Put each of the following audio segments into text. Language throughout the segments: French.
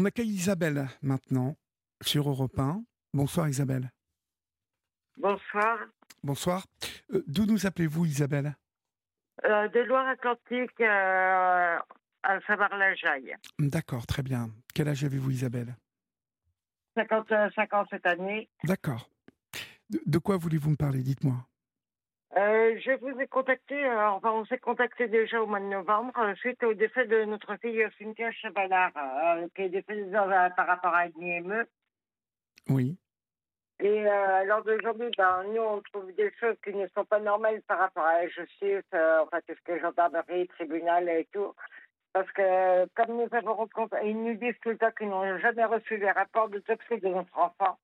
On accueille Isabelle maintenant sur Europe 1. Bonsoir Isabelle. Bonsoir. Bonsoir. Euh, D'où nous appelez-vous Isabelle? Euh, de Loire-Atlantique euh, à Savoir-la-Jaille. D'accord, très bien. Quel âge avez-vous Isabelle? 55 ans cette année. D'accord. De, de quoi voulez-vous me parler? Dites-moi. Euh, je vous ai contacté, euh, enfin on s'est contacté déjà au mois de novembre, euh, suite au décès de notre fille Cynthia Chabalard, qui est décédée par rapport à une IME. Oui. Et alors d'aujourd'hui, ben, nous, on trouve des choses qui ne sont pas normales par rapport à la justice, enfin tout ce que gendarmerie, tribunal et tout. Parce que comme nous avons rencontré, ils nous disent tout le temps qu'ils n'ont jamais reçu les rapports d'autopsie de notre enfant.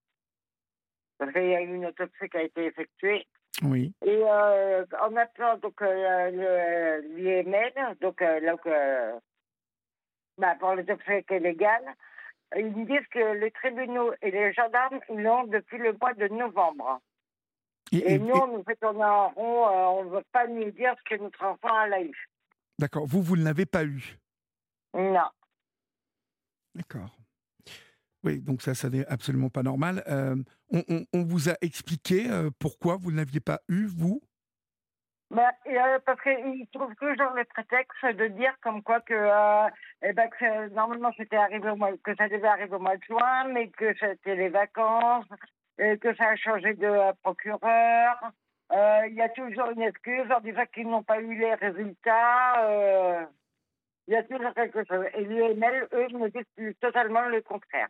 Parce qu'il y a eu une autopsie qui a été effectuée. Oui. Et euh, en appelant donc euh, le- l'IML, donc, euh, donc euh, bah, pour l'autopsie qui est légale, ils me disent que les tribunaux et les gendarmes ils l'ont depuis le mois de novembre. Et- Et, et- nous, on nous fait tourner en rond, on ne veut pas nous dire ce que notre enfant a eu. D'accord. Vous, vous ne l'avez pas eu? Non. D'accord. Oui, donc ça, ça n'est absolument pas normal. Euh, on, vous a expliqué euh, pourquoi vous ne l'aviez pas eu, vous? Bah, euh, parce qu'ils trouvent toujours le prétexte de dire comme quoi que, eh ben, que normalement c'était arrivé au mois, que ça devait arriver au mois de juin, mais que c'était les vacances, que ça a changé de procureur. Il y a toujours une excuse en disant qu'ils n'ont pas eu les résultats. Il y a toujours quelque chose. Et l'UML, eux, me disent totalement le contraire.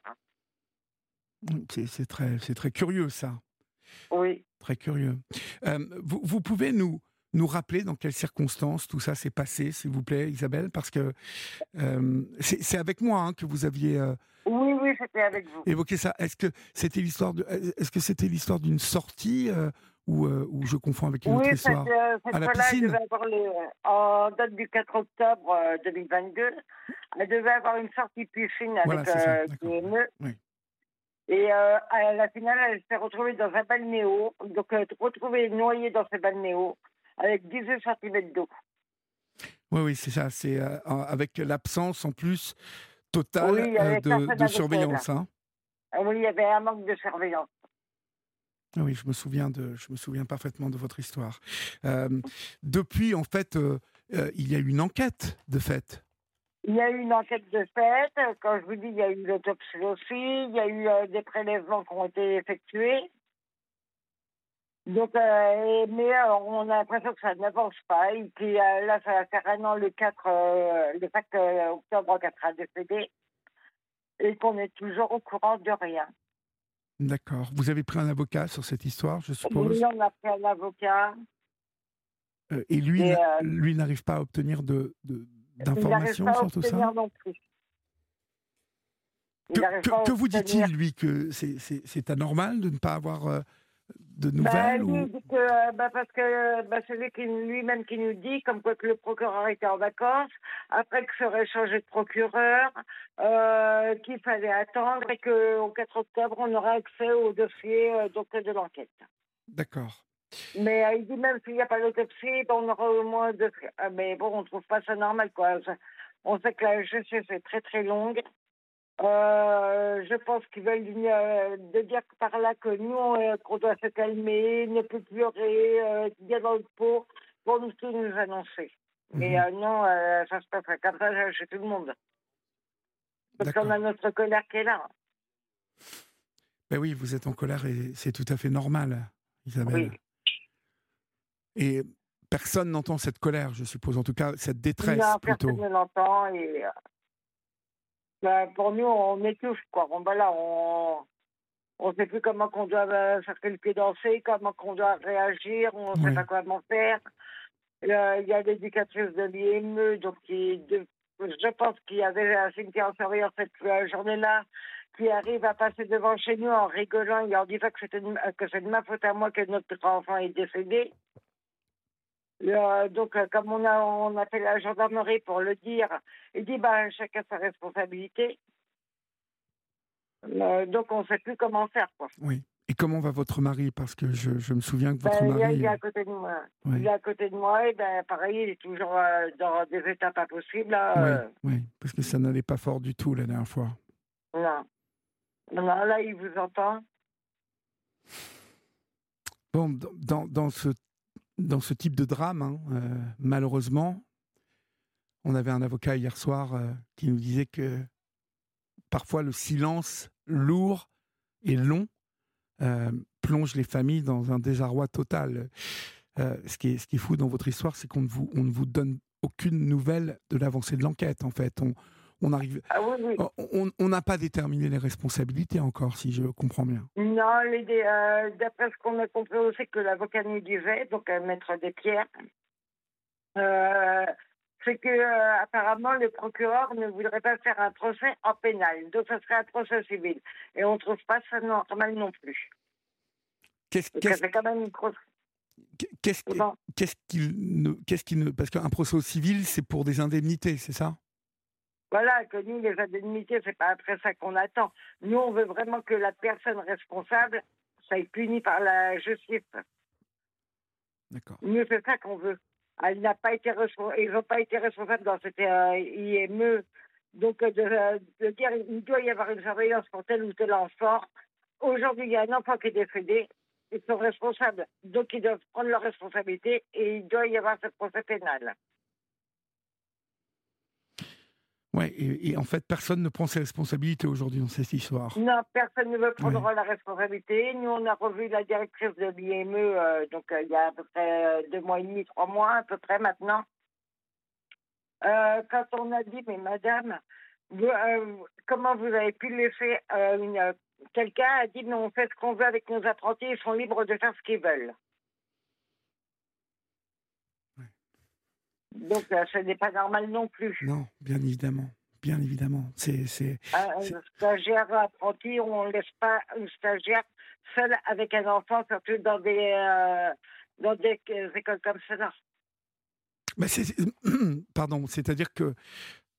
C'est c'est très, très curieux, ça. Oui. Très curieux. Euh, vous, vous pouvez nous, nous rappeler dans quelles circonstances tout ça s'est passé, s'il vous plaît, Isabelle Parce que euh, c'est avec moi hein, que vous aviez euh, Oui, oui, c'était avec vous. évoqué ça. Est-ce que c'était l'histoire de, est-ce que c'était l'histoire d'une sortie ou, euh, ou je confonds avec une Oui, autre cette, histoire euh, cette À la elle piscine devait avoir les, en date du 4 octobre euh, 2022, elle devait avoir une sortie piscine avec Voilà, euh. PME. Oui. Et euh, à la finale, elle s'est retrouvée dans un balnéo, donc euh, retrouvée noyée dans ce balnéo avec 18 cm d'eau. Oui, oui, c'est ça. C'est euh, avec l'absence en plus totale Oui, euh, de, surveillance. hein. Ah Oui, il y avait un manque de surveillance. Ah Oui, je me souviens de, je me souviens parfaitement de votre histoire. Euh, depuis, en fait, euh, euh, il y a eu une enquête de fait. Il y a eu une enquête de fait. Quand je vous dis, il y a eu l'autopsie aussi. Il y a eu des prélèvements qui ont été effectués. Donc, mais on a l'impression que ça n'avance pas. Et puis, là, ça va faire un an le 4, euh, le 4 euh, octobre qu'elle sera décédée. Et qu'on est toujours au courant de rien. D'accord. Vous avez pris un avocat sur cette histoire, je suppose? Oui, on a pris un avocat. Euh, et lui, Et, euh, lui n'arrive pas à obtenir de, d'informations sur tout ça? non plus. Que, que- que vous dit-il, lui, que c'est, anormal de ne pas avoir de Bah, nouvelles lui, ou... que, euh, bah, parce que bah, celui qui lui-même qui nous dit, comme quoi que le procureur était en vacances, après que serait changé de procureur, euh, qu'il fallait attendre et qu'au 4 octobre, on aura accès au dossier euh, donc, de l'enquête. D'accord. Mais euh, il dit même s'il n'y a pas d'autopsie, ben, on aura au moins deux. Mais bon, on ne trouve pas ça normal, quoi. On sait que la justice est très très longue. Euh, je pense qu'ils veulent euh, de dire par là que nous, euh, qu'on doit se calmer, ne plus pleurer, euh, bien dans le pot, pour nous tout nous annoncer. Mais Mhm. non, ça se passerait comme ça chez tout le monde. Parce qu'on a notre colère qui est là. Ben oui, vous êtes en colère et c'est tout à fait normal, Isabelle. Oui. Et personne n'entend cette colère, je suppose, en tout cas cette détresse non, plutôt. personne ne l'entend et ben, pour nous on étouffe quoi. Ben là, on on sait plus comment qu'on doit euh, faire le pied danser, comment qu'on doit réagir, on ne Oui. sait pas comment faire. Euh, Il y a l'éducatrice de l'IME, donc qui de- je pense qu'il y avait un cimetière en surveillance cette euh, journée-là qui arrive à passer devant chez nous en rigolant et en disant que c'était que c'est de ma faute à moi que notre enfant est décédé. Euh, donc, euh, comme on a, on a fait la gendarmerie pour le dire, il dit bah, chacun sa responsabilité. Euh, donc, on ne sait plus comment faire. Quoi. Oui. Et comment va votre mari? Parce que je, je me souviens que votre Ben, mari. il est à côté de moi. Il est à côté de moi et ben, pareil, il est toujours euh, dans des états pas possibles. Oui, euh. oui, parce que ça n'allait pas fort du tout la dernière fois. Non. Non, là, il vous entend. Bon, dans, dans, ce, dans ce type de drame, hein, euh, malheureusement, on avait un avocat hier soir euh, qui nous disait que parfois le silence lourd et long euh, plonge les familles dans un désarroi total. ce, qui est, fou dans votre histoire, c'est qu'on ne, vous, on ne vous donne aucune nouvelle de l'avancée de l'enquête, en fait. On arrive. Ah on n'a pas déterminé les responsabilités encore, si je comprends bien. Non, euh, d'après ce qu'on a compris aussi que l'avocat nous disait, donc à maître des pierres, euh, c'est que euh, apparemment le procureur ne voudrait pas faire un procès en pénal, donc ça serait un procès civil, et on ne trouve pas ça normal non plus. Qu'est-ce quand même une Qu'est-ce qu'il ne, qu'est-ce qu'il ne, parce qu'un procès civil, c'est pour des indemnités, c'est ça? Voilà, que nous, les indemnités, c'est pas après ça qu'on attend. Nous, on veut vraiment que la personne responsable soit punie par la justice. D'accord. Nous, c'est ça qu'on veut. Elle n'a pas été ils n'ont pas été responsables dans cette euh, IME. Donc, euh, de, dire il doit y avoir une surveillance pour tel ou tel enfant. Aujourd'hui, il y a un enfant qui est décédé. Ils sont responsables. Donc, ils doivent prendre leur responsabilité et il doit y avoir ce procès pénal. Ouais, et, en fait, personne ne prend ses responsabilités aujourd'hui dans cette histoire. Non, personne ne veut prendre la responsabilité. Nous, on a revu la directrice de l'IME, euh, donc euh, il y a à peu près euh, deux mois et demi, trois mois à peu près maintenant. quand on a dit, mais madame, comment vous avez pu laisser une... Quelqu'un a dit, mais on fait ce qu'on veut avec nos apprentis, ils sont libres de faire ce qu'ils veulent. Donc, euh, ce n'est pas normal non plus. Non, bien évidemment. Bien évidemment. C'est, c'est, un, stagiaire apprenti, on ne laisse pas une stagiaire seule avec un enfant, surtout dans des, euh, dans des écoles comme cela. Mais c'est, pardon, c'est-à-dire que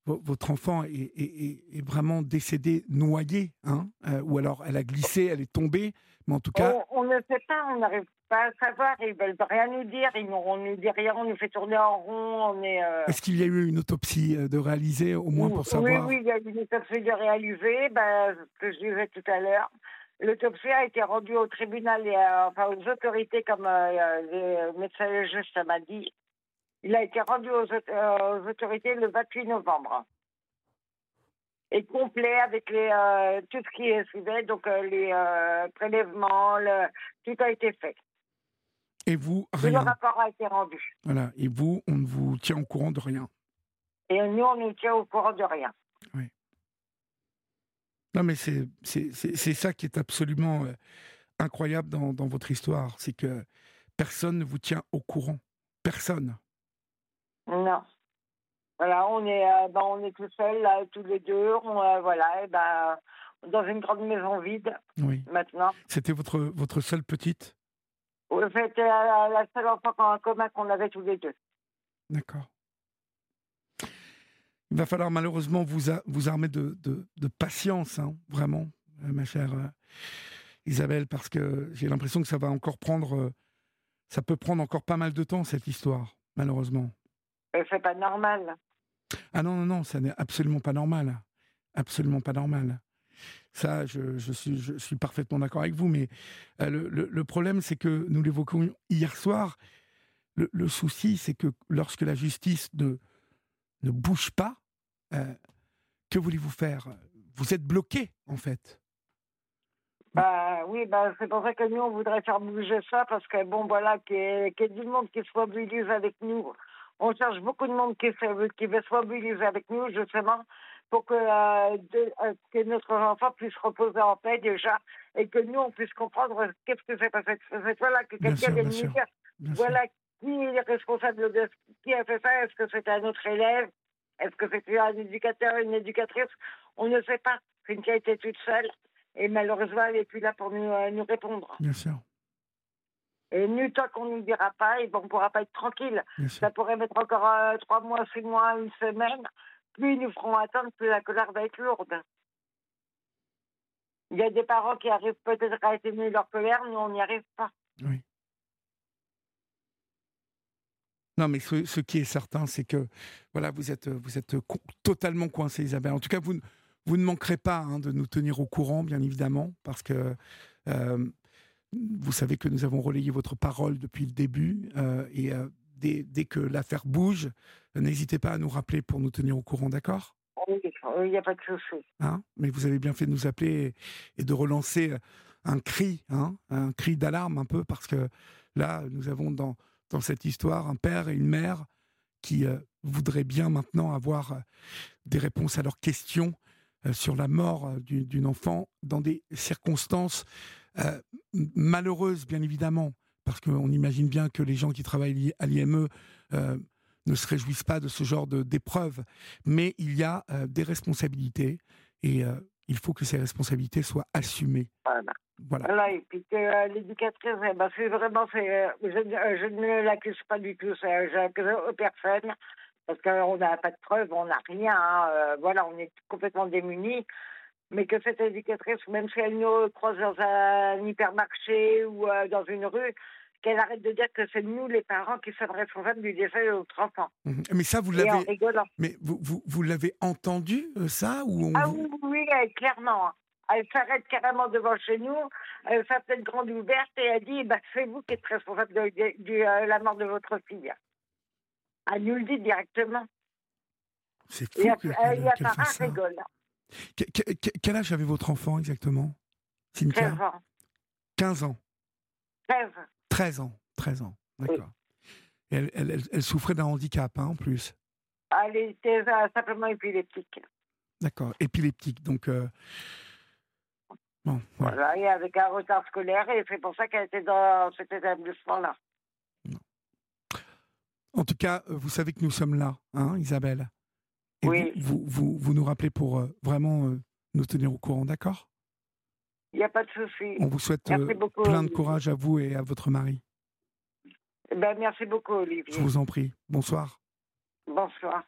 votre enfant est, est, vraiment décédé noyé, hein, euh, ou alors elle a glissé, elle est tombée, mais en tout cas... On, ne sait pas, on n'arrive pas à savoir, ils veulent rien nous dire, ils ne nous dit rien, on nous fait tourner en rond, on est... Euh, Est-ce qu'il y a eu une autopsie euh, de réaliser, au moins pour savoir Oui, oui, il y a eu une autopsie de réaliser, ben, ce que je disais tout à l'heure. L'autopsie a été rendue au tribunal, et, enfin aux autorités, comme les médecins légistes m'a dit. Il a été rendu aux, autorités le 28 novembre et complet avec les, euh, tout ce qui est suivi, donc euh, les euh, prélèvements, tout a été fait. Et vous, rien. le rapport a été rendu. Voilà. Et vous, on ne vous tient au courant de rien. Et nous, on nous tient au courant de rien. Oui. Non, mais c'est ça qui est absolument incroyable dans, dans votre histoire. C'est que personne ne vous tient au courant. Personne. Non. Voilà, on est, euh, ben, on est tout seul là, tous les deux. On, euh, voilà, et ben, dans une grande maison vide. Oui. Maintenant. C'était votre votre seule petite? C'était la, la, seule enfant en commun qu'on avait tous les deux. D'accord. Il va falloir malheureusement vous, vous armer de, de, de patience, hein, vraiment, euh, ma chère Isabelle, parce que j'ai l'impression que ça va encore prendre, ça peut prendre encore pas mal de temps cette histoire, malheureusement. C'est pas normal. Ah non, non, non, ça n'est absolument pas normal. Absolument pas normal. Ça, je, suis, je suis parfaitement d'accord avec vous, mais euh, le, problème, c'est que nous l'évoquions hier soir. Le, souci, c'est que lorsque la justice ne, ne bouge pas, euh, que voulez-vous faire? Vous êtes bloqué, en fait. Bah oui, bah, c'est pour ça que nous, on voudrait faire bouger ça, parce que bon, voilà, qu'il y, ait du monde qui soit mobilisé avec nous on cherche beaucoup de monde qui, qui veut se mobiliser avec nous, justement, pour que, euh, euh, que notre enfant puisse reposer en paix déjà et que nous, on puisse comprendre qu'est-ce que c'est passé. Voilà, que quelqu'un vienne nous dire, voilà, qui est responsable de qui a fait ça Est-ce que c'était un autre élève? Est-ce que c'était un éducateur, une éducatrice? On ne sait pas. C'est une qui a été toute seule et malheureusement, elle n'est plus là pour nous, euh, nous répondre. Bien sûr. Et nu, tant qu'on ne dira pas, et on ne pourra pas être tranquille. Ça pourrait mettre encore euh, trois mois, six mois, une semaine. Plus ils nous feront attendre, plus la colère va être lourde. Il y a des parents qui arrivent peut-être à atténuer leur colère, nous, on n'y arrive pas. Oui. Non, mais ce, qui est certain, c'est que voilà, vous êtes, vous êtes totalement coincé, Isabelle. En tout cas, vous, vous ne manquerez pas hein, de nous tenir au courant, bien évidemment, parce que vous savez que nous avons relayé votre parole depuis le début. et dès, dès, que l'affaire bouge, n'hésitez pas à nous rappeler pour nous tenir au courant, d'accord? Oui, il n'y a pas de souci. Hein? Mais vous avez bien fait de nous appeler et, de relancer un cri, hein, un cri d'alarme un peu, parce que là, nous avons dans, dans cette histoire un père et une mère qui voudraient bien maintenant avoir des réponses à leurs questions sur la mort d'une enfant dans des circonstances malheureuses, bien évidemment, parce qu'on imagine bien que les gens qui travaillent à l'IME ne se réjouissent pas de ce genre d'épreuves, mais il y a des responsabilités et il faut que ces responsabilités soient assumées. Voilà. et puis que l'éducatrice, eh ben, c'est vraiment, je, je, ne l'accuse pas du tout, j'accuse personne parce qu'on n'a pas de preuves, on n'a rien. Hein, euh, voilà, on est complètement démunis. Mais que cette éducatrice, même si elle nous croise dans un hypermarché ou euh, dans une rue, qu'elle arrête de dire que c'est nous, les parents, qui sommes responsables du décès de notre enfant. Mhm. Mais ça, vous l'avez. Mais vous, vous, vous l'avez entendu, euh, ça ou Ah oui, oui, clairement. Elle s'arrête carrément devant chez nous, elle fait une grande ouverte et elle dit bah, c'est vous qui êtes responsable de, la mort de votre fille. Elle nous le dit directement. C'est fou. Il y a, il y a pas un rigole. Quel âge avait votre enfant exactement 15 ans. 15 ans 13. 13 ans. 13 ans, d'accord. Elle, elle, elle, souffrait d'un handicap, hein, en plus. Elle était simplement épileptique. D'accord, épileptique. Donc, euh, bon, voilà. et avec un retard scolaire, et c'est pour ça qu'elle était dans cet établissement-là. En tout cas, euh, vous savez que nous sommes là, hein, Isabelle. Oui. Vous, vous, vous, nous rappelez pour euh, vraiment nous tenir au courant, d'accord? Il n'y a pas de souci. On vous souhaite plein de courage à vous et à votre mari. Eh ben, merci beaucoup, Olivier. Je vous en prie. Bonsoir. Bonsoir.